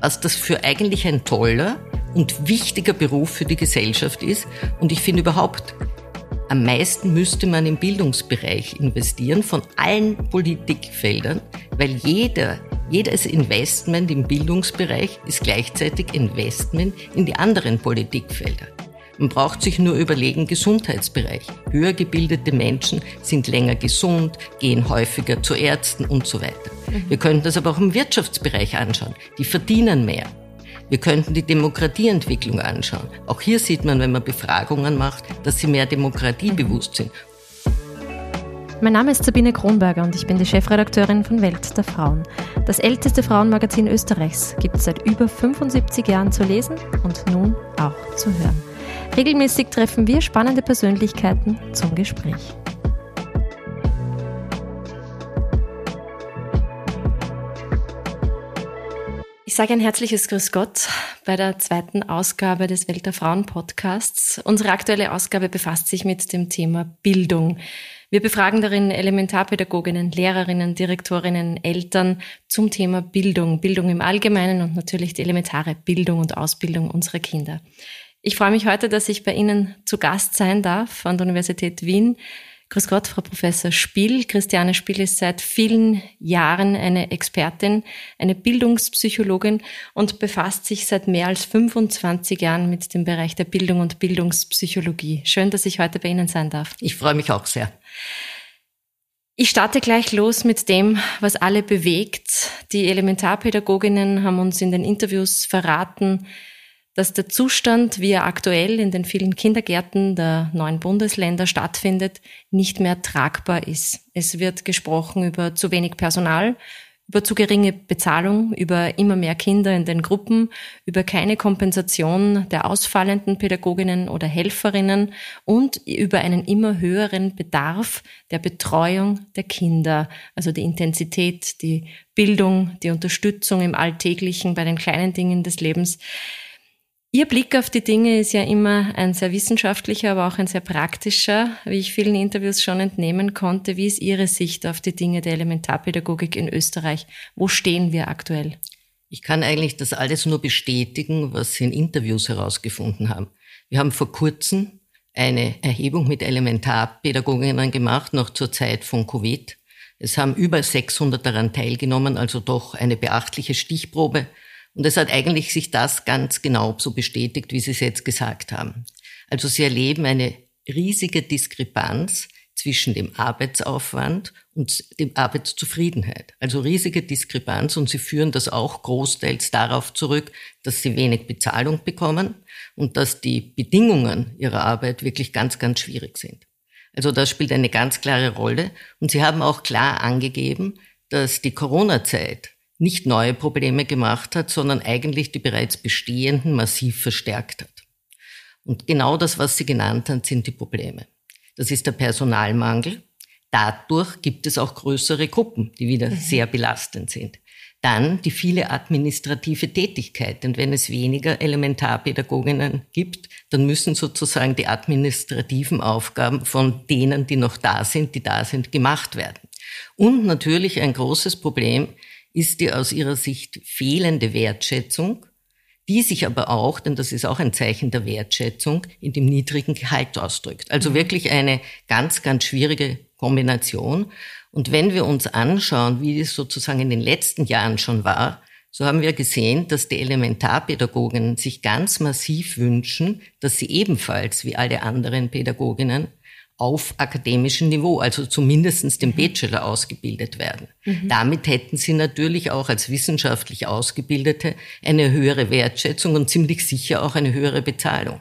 was das für eigentlich ein toller und wichtiger Beruf für die Gesellschaft ist. Und ich finde überhaupt, am meisten müsste man im Bildungsbereich investieren von allen Politikfeldern, weil jeder, jedes Investment im Bildungsbereich ist gleichzeitig Investment in die anderen Politikfelder. Man braucht sich nur überlegen, Gesundheitsbereich. Höher gebildete Menschen sind länger gesund, gehen häufiger zu Ärzten und so weiter. Wir könnten das aber auch im Wirtschaftsbereich anschauen. Die verdienen mehr. Wir könnten die Demokratieentwicklung anschauen. Auch hier sieht man, wenn man Befragungen macht, dass sie mehr demokratiebewusst sind. Mein Name ist Sabine Kronberger und ich bin die Chefredakteurin von Welt der Frauen. Das älteste Frauenmagazin Österreichs gibt es seit über 75 Jahren zu lesen und nun auch zu hören. Regelmäßig treffen wir spannende Persönlichkeiten zum Gespräch. Sage ein herzliches Grüß Gott bei der zweiten Ausgabe des Welt der Frauen Podcasts. Unsere aktuelle Ausgabe befasst sich mit dem Thema Bildung. Wir befragen darin Elementarpädagoginnen, Lehrerinnen, Direktorinnen, Eltern zum Thema Bildung, Bildung im Allgemeinen und natürlich die elementare Bildung und Ausbildung unserer Kinder. Ich freue mich heute, dass ich bei Ihnen zu Gast sein darf an der Universität Wien Grüß Gott, Frau Professor Spiel. Christiane Spiel ist seit vielen Jahren eine Expertin, eine Bildungspsychologin und befasst sich seit mehr als 25 Jahren mit dem Bereich der Bildung und Bildungspsychologie. Schön, dass ich heute bei Ihnen sein darf. Ich freue mich auch sehr. Ich starte gleich los mit dem, was alle bewegt. Die Elementarpädagoginnen haben uns in den Interviews verraten, dass der Zustand, wie er aktuell in den vielen Kindergärten der neuen Bundesländer stattfindet, nicht mehr tragbar ist. Es wird gesprochen über zu wenig Personal, über zu geringe Bezahlung, über immer mehr Kinder in den Gruppen, über keine Kompensation der ausfallenden Pädagoginnen oder Helferinnen und über einen immer höheren Bedarf der Betreuung der Kinder, also die Intensität, die Bildung, die Unterstützung im Alltäglichen bei den kleinen Dingen des Lebens. Ihr Blick auf die Dinge ist ja immer ein sehr wissenschaftlicher, aber auch ein sehr praktischer, wie ich vielen Interviews schon entnehmen konnte. Wie ist Ihre Sicht auf die Dinge der Elementarpädagogik in Österreich? Wo stehen wir aktuell? Ich kann eigentlich das alles nur bestätigen, was Sie in Interviews herausgefunden haben. Wir haben vor kurzem eine Erhebung mit Elementarpädagoginnen gemacht, noch zur Zeit von Covid. Es haben über 600 daran teilgenommen, also doch eine beachtliche Stichprobe. Und es hat eigentlich sich das ganz genau so bestätigt, wie Sie es jetzt gesagt haben. Also Sie erleben eine riesige Diskrepanz zwischen dem Arbeitsaufwand und dem Arbeitszufriedenheit. Also riesige Diskrepanz und sie führen das auch großteils darauf zurück, dass sie wenig Bezahlung bekommen und dass die Bedingungen ihrer Arbeit wirklich ganz, ganz schwierig sind. Also das spielt eine ganz klare Rolle und sie haben auch klar angegeben, dass die Corona-Zeit nicht neue Probleme gemacht hat, sondern eigentlich die bereits bestehenden massiv verstärkt hat. Und genau das, was Sie genannt haben, sind die Probleme. Das ist der Personalmangel. Dadurch gibt es auch größere Gruppen, die wieder mhm. sehr belastend sind. Dann die viele administrative Tätigkeit. Und wenn es weniger Elementarpädagoginnen gibt, dann müssen sozusagen die administrativen Aufgaben von denen, die noch da sind, die da sind, gemacht werden. Und natürlich ein großes Problem ist die aus ihrer Sicht fehlende Wertschätzung, die sich aber auch, denn das ist auch ein Zeichen der Wertschätzung, in dem niedrigen Gehalt ausdrückt. Also mhm. wirklich eine ganz, ganz schwierige Kombination. Und wenn wir uns anschauen, wie es sozusagen in den letzten Jahren schon war, so haben wir gesehen, dass die Elementarpädagogen sich ganz massiv wünschen, dass sie ebenfalls wie alle anderen Pädagoginnen auf akademischem Niveau, also zumindestens dem mhm. Bachelor ausgebildet werden. Mhm. Damit hätten sie natürlich auch als wissenschaftlich Ausgebildete eine höhere Wertschätzung und ziemlich sicher auch eine höhere Bezahlung.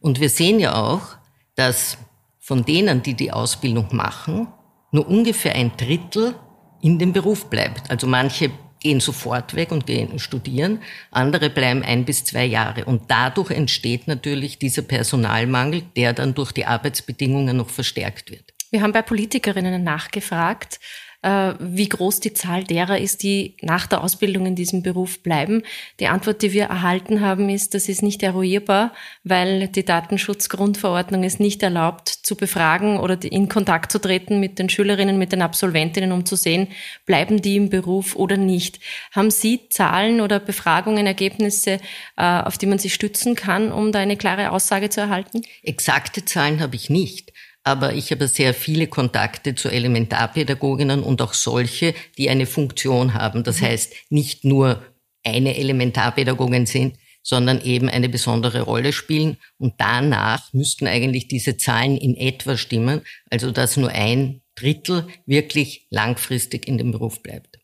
Und wir sehen ja auch, dass von denen, die die Ausbildung machen, nur ungefähr ein Drittel in dem Beruf bleibt. Also manche gehen sofort weg und gehen studieren, andere bleiben ein bis zwei Jahre. Und dadurch entsteht natürlich dieser Personalmangel, der dann durch die Arbeitsbedingungen noch verstärkt wird. Wir haben bei Politikerinnen nachgefragt, wie groß die Zahl derer ist, die nach der Ausbildung in diesem Beruf bleiben. Die Antwort, die wir erhalten haben, ist, das ist nicht eruierbar, weil die Datenschutzgrundverordnung es nicht erlaubt, zu befragen oder in Kontakt zu treten mit den Schülerinnen, mit den Absolventinnen, um zu sehen, bleiben die im Beruf oder nicht. Haben Sie Zahlen oder Befragungen, Ergebnisse, äh, auf die man sich stützen kann, um da eine klare Aussage zu erhalten? Exakte Zahlen habe ich nicht aber ich habe sehr viele Kontakte zu Elementarpädagoginnen und auch solche, die eine Funktion haben. Das mhm. heißt, nicht nur eine Elementarpädagogin sind, sondern eben eine besondere Rolle spielen. Und danach müssten eigentlich diese Zahlen in etwa stimmen, also dass nur ein Drittel wirklich langfristig in dem Beruf bleibt.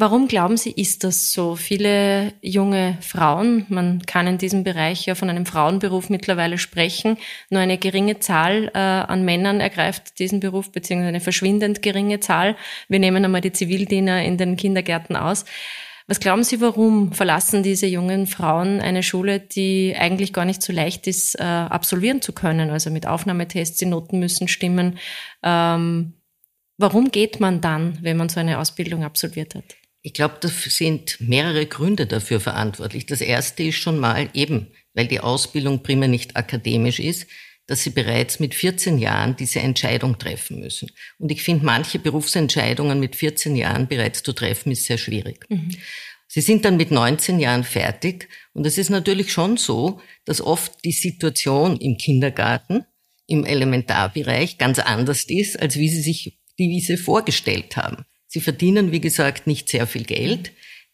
Warum glauben Sie, ist das so? Viele junge Frauen, man kann in diesem Bereich ja von einem Frauenberuf mittlerweile sprechen, nur eine geringe Zahl äh, an Männern ergreift diesen Beruf, beziehungsweise eine verschwindend geringe Zahl. Wir nehmen einmal die Zivildiener in den Kindergärten aus. Was glauben Sie, warum verlassen diese jungen Frauen eine Schule, die eigentlich gar nicht so leicht ist, äh, absolvieren zu können? Also mit Aufnahmetests, die Noten müssen stimmen. Ähm, warum geht man dann, wenn man so eine Ausbildung absolviert hat? Ich glaube, da sind mehrere Gründe dafür verantwortlich. Das erste ist schon mal eben, weil die Ausbildung primär nicht akademisch ist, dass sie bereits mit 14 Jahren diese Entscheidung treffen müssen. Und ich finde, manche Berufsentscheidungen mit 14 Jahren bereits zu treffen, ist sehr schwierig. Mhm. Sie sind dann mit 19 Jahren fertig. Und es ist natürlich schon so, dass oft die Situation im Kindergarten, im Elementarbereich ganz anders ist, als wie sie sich die Wiese vorgestellt haben. Sie verdienen, wie gesagt, nicht sehr viel Geld.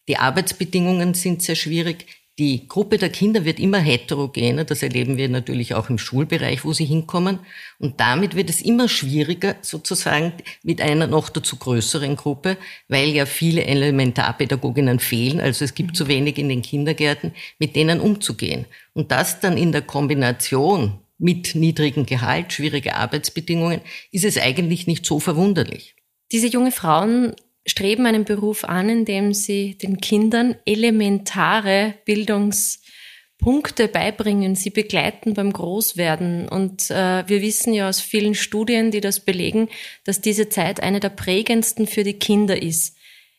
Die Arbeitsbedingungen sind sehr schwierig. Die Gruppe der Kinder wird immer heterogener. Das erleben wir natürlich auch im Schulbereich, wo sie hinkommen. Und damit wird es immer schwieriger, sozusagen mit einer noch dazu größeren Gruppe, weil ja viele Elementarpädagoginnen fehlen. Also es gibt zu wenig in den Kindergärten, mit denen umzugehen. Und das dann in der Kombination mit niedrigem Gehalt, schwierige Arbeitsbedingungen, ist es eigentlich nicht so verwunderlich. Diese jungen Frauen streben einen Beruf an, in dem sie den Kindern elementare Bildungspunkte beibringen, sie begleiten beim Großwerden. Und äh, wir wissen ja aus vielen Studien, die das belegen, dass diese Zeit eine der prägendsten für die Kinder ist.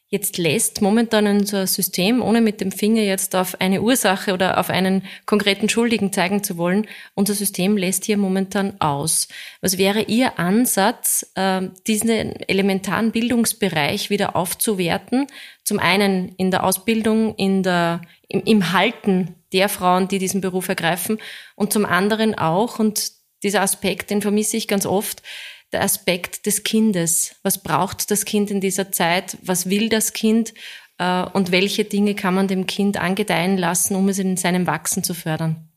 Jetzt lässt momentan unser System, ohne mit dem Finger jetzt auf eine Ursache oder auf einen konkreten Schuldigen zeigen zu wollen, unser System lässt hier momentan aus. Was wäre Ihr Ansatz, ähm, diesen elementaren Bildungsbereich wieder aufzuwerten? Zum einen in der Ausbildung, in der, im, im Halten der Frauen, die diesen Beruf ergreifen und zum anderen auch, und dieser Aspekt, den vermisse ich ganz oft, der Aspekt des Kindes. Was braucht das Kind in dieser Zeit? Was will das Kind? Äh, und welche Dinge kann man dem Kind angedeihen lassen, um es in seinem Wachsen zu fördern?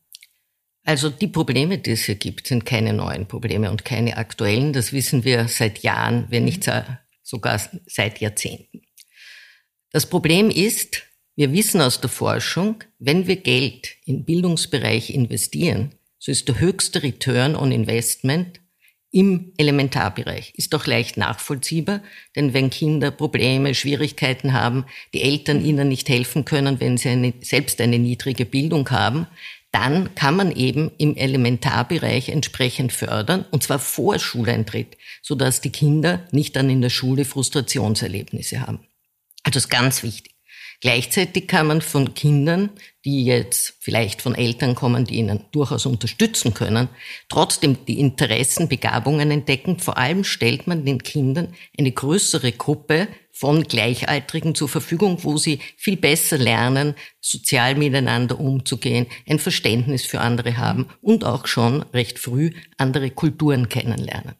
Also die Probleme, die es hier gibt, sind keine neuen Probleme und keine aktuellen. Das wissen wir seit Jahren, wenn nicht sogar seit Jahrzehnten. Das Problem ist, wir wissen aus der Forschung, wenn wir Geld im Bildungsbereich investieren, so ist der höchste Return on Investment im Elementarbereich. Ist doch leicht nachvollziehbar, denn wenn Kinder Probleme, Schwierigkeiten haben, die Eltern ihnen nicht helfen können, wenn sie eine, selbst eine niedrige Bildung haben, dann kann man eben im Elementarbereich entsprechend fördern, und zwar vor Schuleintritt, sodass die Kinder nicht dann in der Schule Frustrationserlebnisse haben. Also ist ganz wichtig. Gleichzeitig kann man von Kindern, die jetzt vielleicht von Eltern kommen, die ihnen durchaus unterstützen können, trotzdem die Interessen, Begabungen entdecken. Vor allem stellt man den Kindern eine größere Gruppe von Gleichaltrigen zur Verfügung, wo sie viel besser lernen, sozial miteinander umzugehen, ein Verständnis für andere haben und auch schon recht früh andere Kulturen kennenlernen.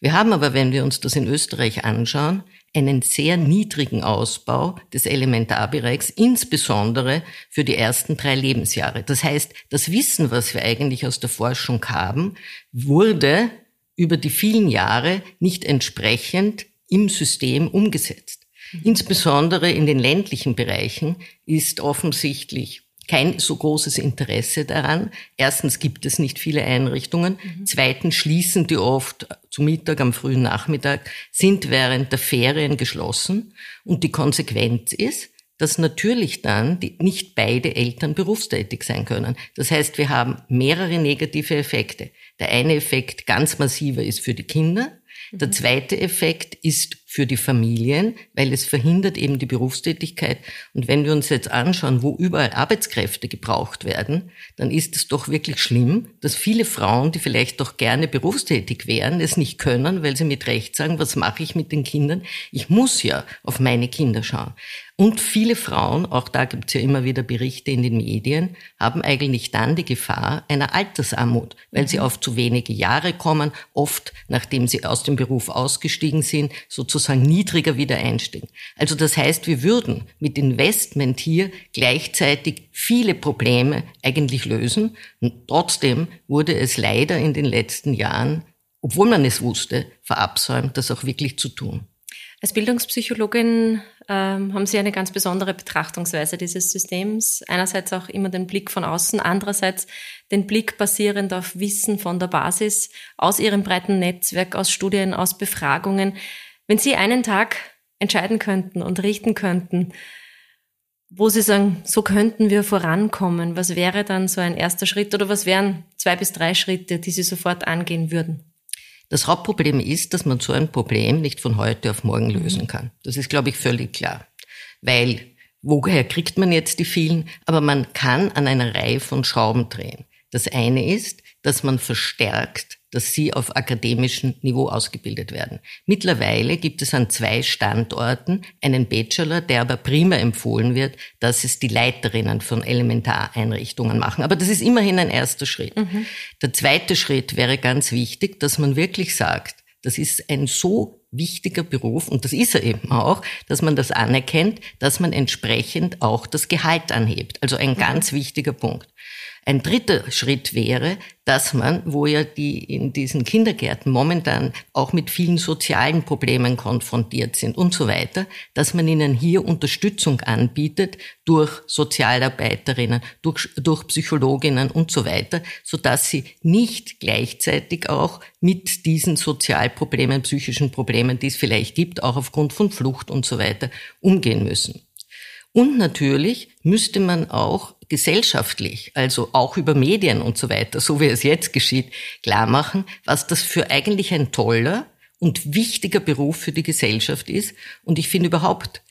Wir haben aber, wenn wir uns das in Österreich anschauen, einen sehr niedrigen Ausbau des Elementarbereichs, insbesondere für die ersten drei Lebensjahre. Das heißt, das Wissen, was wir eigentlich aus der Forschung haben, wurde über die vielen Jahre nicht entsprechend im System umgesetzt. Insbesondere in den ländlichen Bereichen ist offensichtlich kein so großes Interesse daran. Erstens gibt es nicht viele Einrichtungen. Mhm. Zweitens schließen die oft zu Mittag am frühen Nachmittag, sind während der Ferien geschlossen. Und die Konsequenz ist, dass natürlich dann die, nicht beide Eltern berufstätig sein können. Das heißt, wir haben mehrere negative Effekte. Der eine Effekt ganz massiver ist für die Kinder. Der zweite Effekt ist für die Familien, weil es verhindert eben die Berufstätigkeit. Und wenn wir uns jetzt anschauen, wo überall Arbeitskräfte gebraucht werden, dann ist es doch wirklich schlimm, dass viele Frauen, die vielleicht doch gerne berufstätig wären, es nicht können, weil sie mit Recht sagen, was mache ich mit den Kindern? Ich muss ja auf meine Kinder schauen. Und viele Frauen, auch da gibt es ja immer wieder Berichte in den Medien, haben eigentlich dann die Gefahr einer Altersarmut, weil sie mhm. auf zu wenige Jahre kommen, oft nachdem sie aus dem Beruf ausgestiegen sind, sozusagen niedriger wieder einsteigen. Also das heißt, wir würden mit Investment hier gleichzeitig viele Probleme eigentlich lösen. Und trotzdem wurde es leider in den letzten Jahren, obwohl man es wusste, verabsäumt, das auch wirklich zu tun. Als Bildungspsychologin ähm, haben Sie eine ganz besondere Betrachtungsweise dieses Systems. Einerseits auch immer den Blick von außen, andererseits den Blick basierend auf Wissen von der Basis, aus Ihrem breiten Netzwerk, aus Studien, aus Befragungen. Wenn Sie einen Tag entscheiden könnten und richten könnten, wo Sie sagen, so könnten wir vorankommen, was wäre dann so ein erster Schritt oder was wären zwei bis drei Schritte, die Sie sofort angehen würden? Das Hauptproblem ist, dass man so ein Problem nicht von heute auf morgen mhm. lösen kann. Das ist, glaube ich, völlig klar. Weil, woher kriegt man jetzt die vielen? Aber man kann an einer Reihe von Schrauben drehen. Das eine ist, dass man verstärkt dass sie auf akademischem Niveau ausgebildet werden. Mittlerweile gibt es an zwei Standorten einen Bachelor, der aber prima empfohlen wird, dass es die Leiterinnen von Elementareinrichtungen machen. Aber das ist immerhin ein erster Schritt. Mhm. Der zweite Schritt wäre ganz wichtig, dass man wirklich sagt, das ist ein so wichtiger Beruf, und das ist er eben auch, dass man das anerkennt, dass man entsprechend auch das Gehalt anhebt. Also ein mhm. ganz wichtiger Punkt. Ein dritter Schritt wäre, dass man, wo ja die in diesen Kindergärten momentan auch mit vielen sozialen Problemen konfrontiert sind und so weiter, dass man ihnen hier Unterstützung anbietet durch Sozialarbeiterinnen, durch, durch Psychologinnen und so weiter, so dass sie nicht gleichzeitig auch mit diesen Sozialproblemen, psychischen Problemen, die es vielleicht gibt, auch aufgrund von Flucht und so weiter, umgehen müssen. Und natürlich müsste man auch gesellschaftlich, also auch über Medien und so weiter, so wie es jetzt geschieht, klar machen, was das für eigentlich ein toller und wichtiger Beruf für die Gesellschaft ist. Und ich finde überhaupt,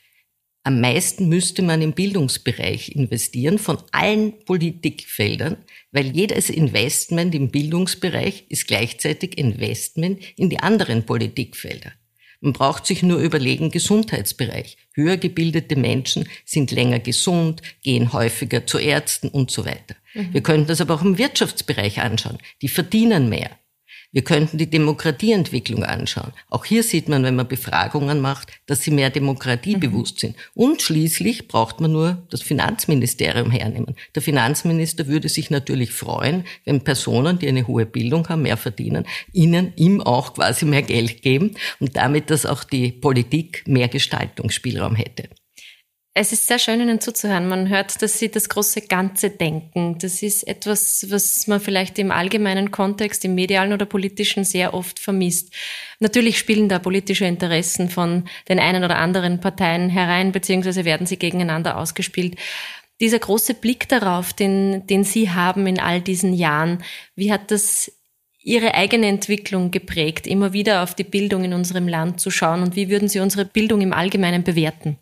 am meisten müsste man im Bildungsbereich investieren von allen Politikfeldern, weil jedes Investment im Bildungsbereich ist gleichzeitig Investment in die anderen Politikfelder. Man braucht sich nur überlegen, Gesundheitsbereich. Höher gebildete Menschen sind länger gesund, gehen häufiger zu Ärzten und so weiter. Mhm. Wir könnten das aber auch im Wirtschaftsbereich anschauen. Die verdienen mehr. Wir könnten die Demokratieentwicklung anschauen. Auch hier sieht man, wenn man Befragungen macht, dass sie mehr demokratiebewusst mhm. sind. Und schließlich braucht man nur das Finanzministerium hernehmen. Der Finanzminister würde sich natürlich freuen, wenn Personen, die eine hohe Bildung haben, mehr verdienen, ihnen ihm auch quasi mehr Geld geben und damit, dass auch die Politik mehr Gestaltungsspielraum hätte. Es ist sehr schön, Ihnen zuzuhören. Man hört, dass Sie das große Ganze denken. Das ist etwas, was man vielleicht im allgemeinen Kontext, im medialen oder politischen sehr oft vermisst. Natürlich spielen da politische Interessen von den einen oder anderen Parteien herein, beziehungsweise werden sie gegeneinander ausgespielt. Dieser große Blick darauf, den, den Sie haben in all diesen Jahren, wie hat das Ihre eigene Entwicklung geprägt, immer wieder auf die Bildung in unserem Land zu schauen und wie würden Sie unsere Bildung im Allgemeinen bewerten?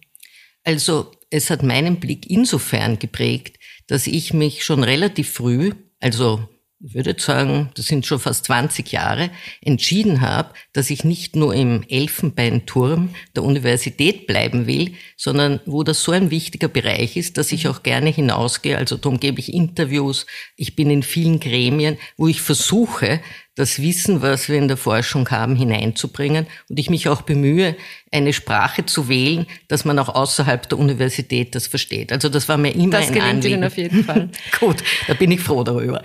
Also es hat meinen Blick insofern geprägt, dass ich mich schon relativ früh, also ich würde sagen, das sind schon fast 20 Jahre, entschieden habe, dass ich nicht nur im Elfenbeinturm der Universität bleiben will, sondern wo das so ein wichtiger Bereich ist, dass ich auch gerne hinausgehe. Also darum gebe ich Interviews. Ich bin in vielen Gremien, wo ich versuche, das Wissen, was wir in der Forschung haben, hineinzubringen und ich mich auch bemühe, eine Sprache zu wählen, dass man auch außerhalb der Universität das versteht. Also das war mir immer das ein gelingt Anliegen. Ihnen auf jeden Fall. Gut, da bin ich froh darüber.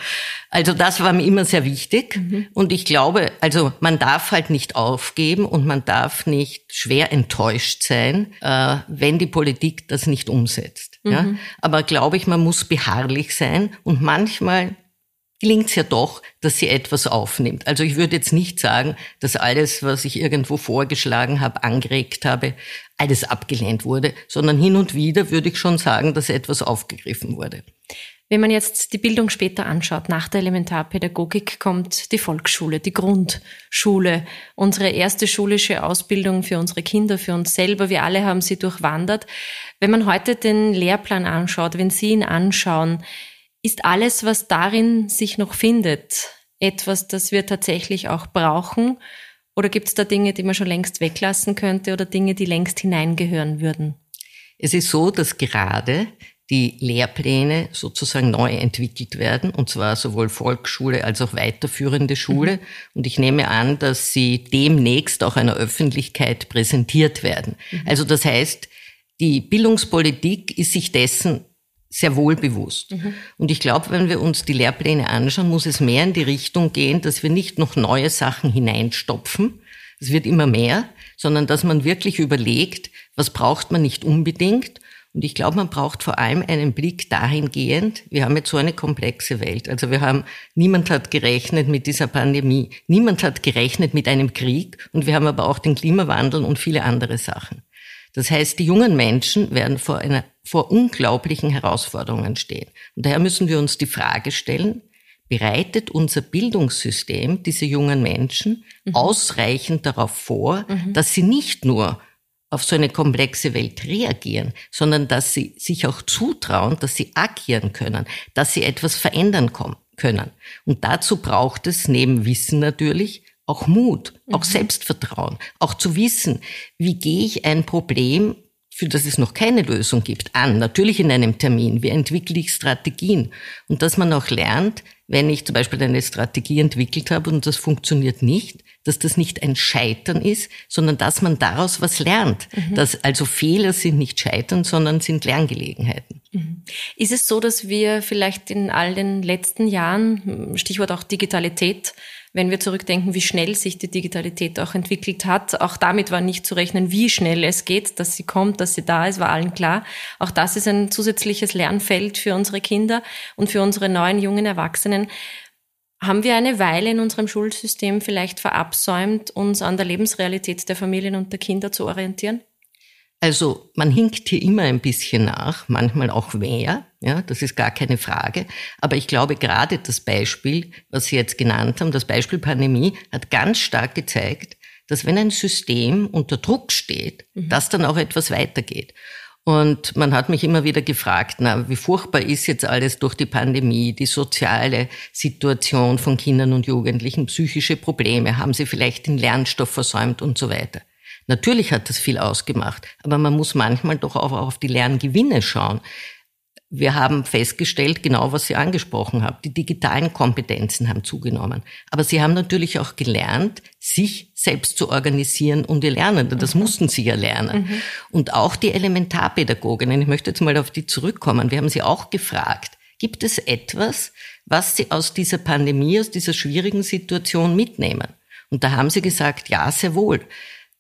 Also das war mir immer sehr wichtig mhm. und ich glaube, also man darf halt nicht aufgeben und man darf nicht schwer enttäuscht sein, äh, wenn die Politik das nicht umsetzt. Mhm. Ja? Aber glaube ich, man muss beharrlich sein und manchmal gelingt es ja doch, dass sie etwas aufnimmt. Also ich würde jetzt nicht sagen, dass alles, was ich irgendwo vorgeschlagen habe, angeregt habe, alles abgelehnt wurde, sondern hin und wieder würde ich schon sagen, dass etwas aufgegriffen wurde. Wenn man jetzt die Bildung später anschaut, nach der Elementarpädagogik kommt die Volksschule, die Grundschule, unsere erste schulische Ausbildung für unsere Kinder, für uns selber. Wir alle haben sie durchwandert. Wenn man heute den Lehrplan anschaut, wenn Sie ihn anschauen, ist alles, was darin sich noch findet, etwas, das wir tatsächlich auch brauchen? Oder gibt es da Dinge, die man schon längst weglassen könnte oder Dinge, die längst hineingehören würden? Es ist so, dass gerade die Lehrpläne sozusagen neu entwickelt werden, und zwar sowohl Volksschule als auch weiterführende Schule. Mhm. Und ich nehme an, dass sie demnächst auch einer Öffentlichkeit präsentiert werden. Mhm. Also das heißt, die Bildungspolitik ist sich dessen sehr wohl bewusst. Mhm. Und ich glaube, wenn wir uns die Lehrpläne anschauen, muss es mehr in die Richtung gehen, dass wir nicht noch neue Sachen hineinstopfen. Es wird immer mehr, sondern dass man wirklich überlegt, was braucht man nicht unbedingt und ich glaube, man braucht vor allem einen Blick dahingehend, wir haben jetzt so eine komplexe Welt. Also wir haben, niemand hat gerechnet mit dieser Pandemie, niemand hat gerechnet mit einem Krieg und wir haben aber auch den Klimawandel und viele andere Sachen. Das heißt, die jungen Menschen werden vor einer, vor unglaublichen Herausforderungen stehen. Und daher müssen wir uns die Frage stellen, bereitet unser Bildungssystem diese jungen Menschen mhm. ausreichend darauf vor, mhm. dass sie nicht nur auf so eine komplexe Welt reagieren, sondern dass sie sich auch zutrauen, dass sie agieren können, dass sie etwas verändern können. Und dazu braucht es neben Wissen natürlich auch Mut, auch mhm. Selbstvertrauen, auch zu wissen, wie gehe ich ein Problem, für das es noch keine Lösung gibt, an. Natürlich in einem Termin. Wie entwickle ich Strategien? Und dass man auch lernt, wenn ich zum Beispiel eine Strategie entwickelt habe und das funktioniert nicht, dass das nicht ein Scheitern ist, sondern dass man daraus was lernt. Mhm. Dass also Fehler sind nicht Scheitern, sondern sind Lerngelegenheiten. Mhm. Ist es so, dass wir vielleicht in all den letzten Jahren, Stichwort auch Digitalität, wenn wir zurückdenken, wie schnell sich die Digitalität auch entwickelt hat. Auch damit war nicht zu rechnen, wie schnell es geht, dass sie kommt, dass sie da ist, war allen klar. Auch das ist ein zusätzliches Lernfeld für unsere Kinder und für unsere neuen jungen Erwachsenen. Haben wir eine Weile in unserem Schulsystem vielleicht verabsäumt, uns an der Lebensrealität der Familien und der Kinder zu orientieren? Also man hinkt hier immer ein bisschen nach, manchmal auch mehr, ja, das ist gar keine Frage. Aber ich glaube, gerade das Beispiel, was Sie jetzt genannt haben, das Beispiel Pandemie, hat ganz stark gezeigt, dass wenn ein System unter Druck steht, mhm. dass dann auch etwas weitergeht. Und man hat mich immer wieder gefragt, na, wie furchtbar ist jetzt alles durch die Pandemie, die soziale Situation von Kindern und Jugendlichen, psychische Probleme, haben sie vielleicht den Lernstoff versäumt und so weiter. Natürlich hat das viel ausgemacht, aber man muss manchmal doch auch auf die Lerngewinne schauen. Wir haben festgestellt, genau was Sie angesprochen haben, die digitalen Kompetenzen haben zugenommen. Aber Sie haben natürlich auch gelernt, sich selbst zu organisieren und ihr lernen. Das mhm. mussten Sie ja lernen. Mhm. Und auch die Elementarpädagoginnen, ich möchte jetzt mal auf die zurückkommen, wir haben Sie auch gefragt, gibt es etwas, was Sie aus dieser Pandemie, aus dieser schwierigen Situation mitnehmen? Und da haben Sie gesagt, ja, sehr wohl.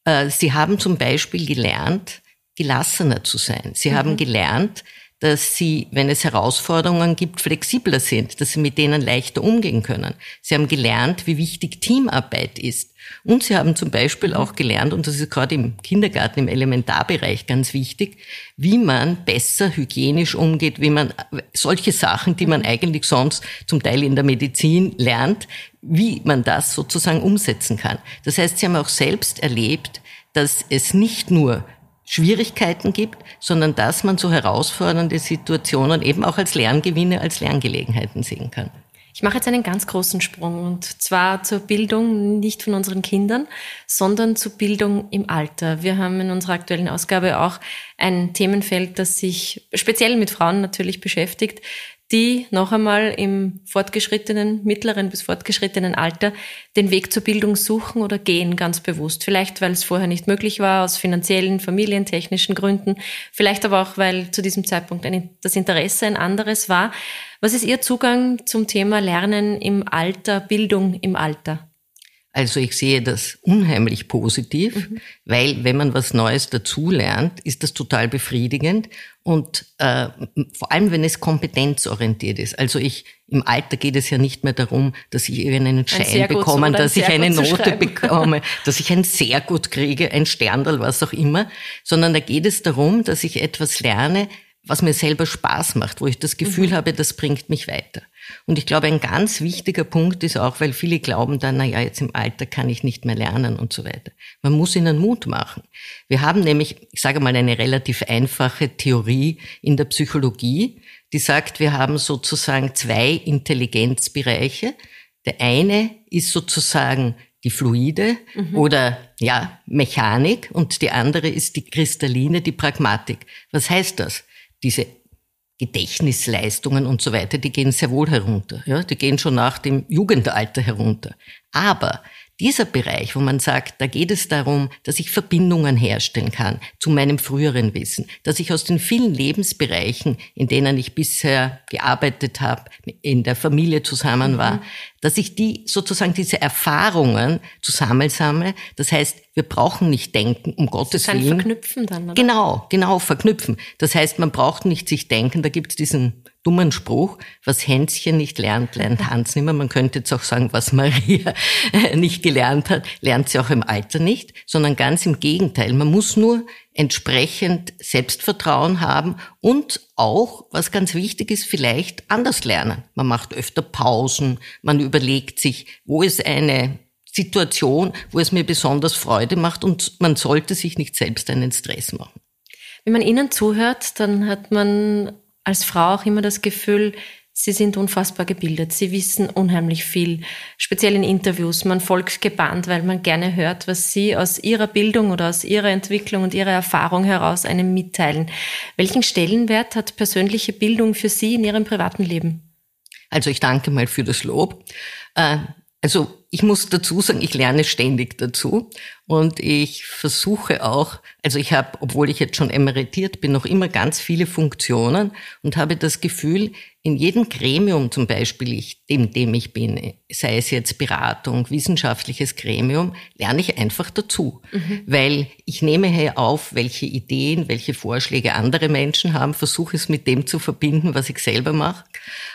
Äh, sie haben zum Beispiel gelernt, gelassener zu sein. Sie mhm. haben gelernt, dass sie, wenn es Herausforderungen gibt, flexibler sind, dass sie mit denen leichter umgehen können. Sie haben gelernt, wie wichtig Teamarbeit ist. Und sie haben zum Beispiel auch gelernt, und das ist gerade im Kindergarten, im Elementarbereich ganz wichtig, wie man besser hygienisch umgeht, wie man solche Sachen, die man eigentlich sonst zum Teil in der Medizin lernt, wie man das sozusagen umsetzen kann. Das heißt, sie haben auch selbst erlebt, dass es nicht nur Schwierigkeiten gibt, sondern dass man so herausfordernde Situationen eben auch als Lerngewinne, als Lerngelegenheiten sehen kann. Ich mache jetzt einen ganz großen Sprung und zwar zur Bildung nicht von unseren Kindern, sondern zur Bildung im Alter. Wir haben in unserer aktuellen Ausgabe auch ein Themenfeld, das sich speziell mit Frauen natürlich beschäftigt, die noch einmal im fortgeschrittenen, mittleren bis fortgeschrittenen Alter den Weg zur Bildung suchen oder gehen ganz bewusst. Vielleicht, weil es vorher nicht möglich war, aus finanziellen, familientechnischen Gründen. Vielleicht aber auch, weil zu diesem Zeitpunkt ein, das Interesse ein anderes war. Was ist Ihr Zugang zum Thema Lernen im Alter, Bildung im Alter? Also ich sehe das unheimlich positiv, mhm. weil wenn man was Neues dazulernt, ist das total befriedigend und äh, vor allem, wenn es kompetenzorientiert ist. Also ich im Alter geht es ja nicht mehr darum, dass ich irgendeinen Schein bekomme, dass ich eine Note bekomme, dass ich ein sehr gut kriege, ein Sterndal, was auch immer, sondern da geht es darum, dass ich etwas lerne, was mir selber Spaß macht, wo ich das Gefühl mhm. habe, das bringt mich weiter. Und ich glaube, ein ganz wichtiger Punkt ist auch, weil viele glauben dann, na ja, jetzt im Alter kann ich nicht mehr lernen und so weiter. Man muss ihnen Mut machen. Wir haben nämlich, ich sage mal, eine relativ einfache Theorie in der Psychologie, die sagt, wir haben sozusagen zwei Intelligenzbereiche. Der eine ist sozusagen die Fluide mhm. oder ja, Mechanik und die andere ist die kristalline, die Pragmatik. Was heißt das? Diese Gedächtnisleistungen und so weiter, die gehen sehr wohl herunter. Ja, die gehen schon nach dem Jugendalter herunter. Aber dieser Bereich, wo man sagt, da geht es darum, dass ich Verbindungen herstellen kann zu meinem früheren Wissen, dass ich aus den vielen Lebensbereichen, in denen ich bisher gearbeitet habe, in der Familie zusammen war, mhm. dass ich die sozusagen diese Erfahrungen zusammensammle. Das heißt, wir brauchen nicht denken, um Gottes das Willen. Verknüpfen dann, oder? Genau, genau, verknüpfen. Das heißt, man braucht nicht sich denken, da gibt es diesen dummen Spruch, was Hänschen nicht lernt, lernt Hans nimmer. Man könnte jetzt auch sagen, was Maria nicht gelernt hat, lernt sie auch im Alter nicht, sondern ganz im Gegenteil. Man muss nur entsprechend Selbstvertrauen haben und auch, was ganz wichtig ist, vielleicht anders lernen. Man macht öfter Pausen, man überlegt sich, wo ist eine Situation, wo es mir besonders Freude macht und man sollte sich nicht selbst einen Stress machen. Wenn man Ihnen zuhört, dann hat man als Frau auch immer das Gefühl, Sie sind unfassbar gebildet. Sie wissen unheimlich viel, speziell in Interviews. Man folgt gebannt, weil man gerne hört, was Sie aus Ihrer Bildung oder aus Ihrer Entwicklung und Ihrer Erfahrung heraus einem mitteilen. Welchen Stellenwert hat persönliche Bildung für Sie in Ihrem privaten Leben? Also ich danke mal für das Lob. Also ich muss dazu sagen, ich lerne ständig dazu. Und ich versuche auch, also ich habe, obwohl ich jetzt schon emeritiert bin, noch immer ganz viele Funktionen und habe das Gefühl, in jedem Gremium zum Beispiel, ich, in dem ich bin, sei es jetzt Beratung, wissenschaftliches Gremium, lerne ich einfach dazu, mhm. weil ich nehme hier auf, welche Ideen, welche Vorschläge andere Menschen haben, versuche es mit dem zu verbinden, was ich selber mache.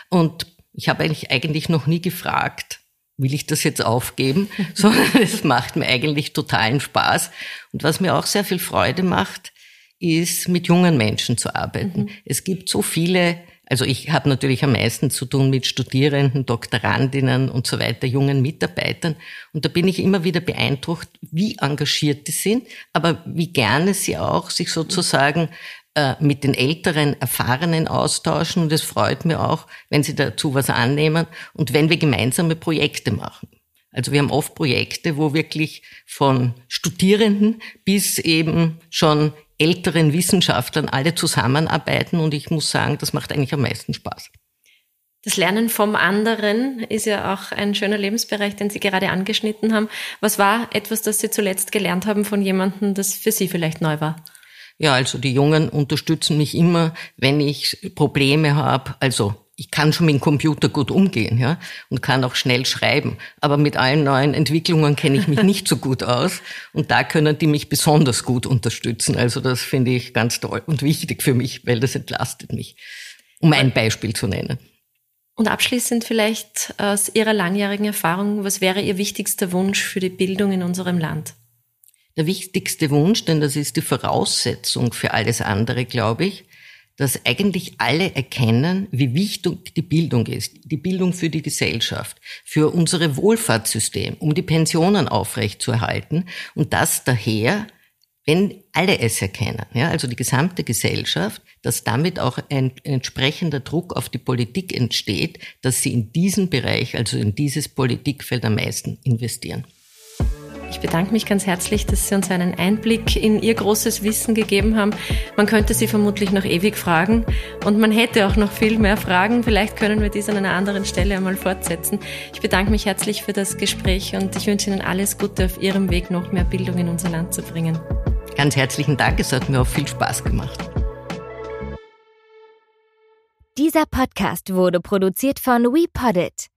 Und ich habe eigentlich, eigentlich noch nie gefragt, will ich das jetzt aufgeben, sondern es macht mir eigentlich totalen Spaß. Und was mir auch sehr viel Freude macht, ist mit jungen Menschen zu arbeiten. Mhm. Es gibt so viele, also ich habe natürlich am meisten zu tun mit Studierenden, Doktorandinnen und so weiter, jungen Mitarbeitern. Und da bin ich immer wieder beeindruckt, wie engagiert die sind, aber wie gerne sie auch sich sozusagen äh, mit den älteren Erfahrenen austauschen und es freut mir auch, wenn sie dazu was annehmen und wenn wir gemeinsame Projekte machen. Also wir haben oft Projekte, wo wirklich von Studierenden bis eben schon älteren Wissenschaftlern alle zusammenarbeiten und ich muss sagen, das macht eigentlich am meisten Spaß. Das Lernen vom anderen ist ja auch ein schöner Lebensbereich, den Sie gerade angeschnitten haben. Was war etwas, das Sie zuletzt gelernt haben von jemandem, das für Sie vielleicht neu war? Ja, also die Jungen unterstützen mich immer, wenn ich Probleme habe. Also ich kann schon mit dem Computer gut umgehen, ja, und kann auch schnell schreiben. Aber mit allen neuen Entwicklungen kenne ich mich nicht so gut aus. Und da können die mich besonders gut unterstützen. Also das finde ich ganz toll und wichtig für mich, weil das entlastet mich. Um ein Beispiel zu nennen. Und abschließend vielleicht aus Ihrer langjährigen Erfahrung, was wäre Ihr wichtigster Wunsch für die Bildung in unserem Land? Der wichtigste Wunsch, denn das ist die Voraussetzung für alles andere, glaube ich, dass eigentlich alle erkennen, wie wichtig die Bildung ist. Die Bildung für die Gesellschaft, für unsere Wohlfahrtssystem, um die Pensionen aufrechtzuerhalten und dass daher, wenn alle es erkennen, ja, also die gesamte Gesellschaft, dass damit auch ein entsprechender Druck auf die Politik entsteht, dass sie in diesen Bereich, also in dieses Politikfeld am meisten investieren. Ich bedanke mich ganz herzlich, dass Sie uns einen Einblick in Ihr großes Wissen gegeben haben. Man könnte Sie vermutlich noch ewig fragen und man hätte auch noch viel mehr Fragen. Vielleicht können wir dies an einer anderen Stelle einmal fortsetzen. Ich bedanke mich herzlich für das Gespräch und ich wünsche Ihnen alles Gute auf Ihrem Weg, noch mehr Bildung in unser Land zu bringen. Ganz herzlichen Dank, es hat mir auch viel Spaß gemacht. Dieser Podcast wurde produziert von WePoddit.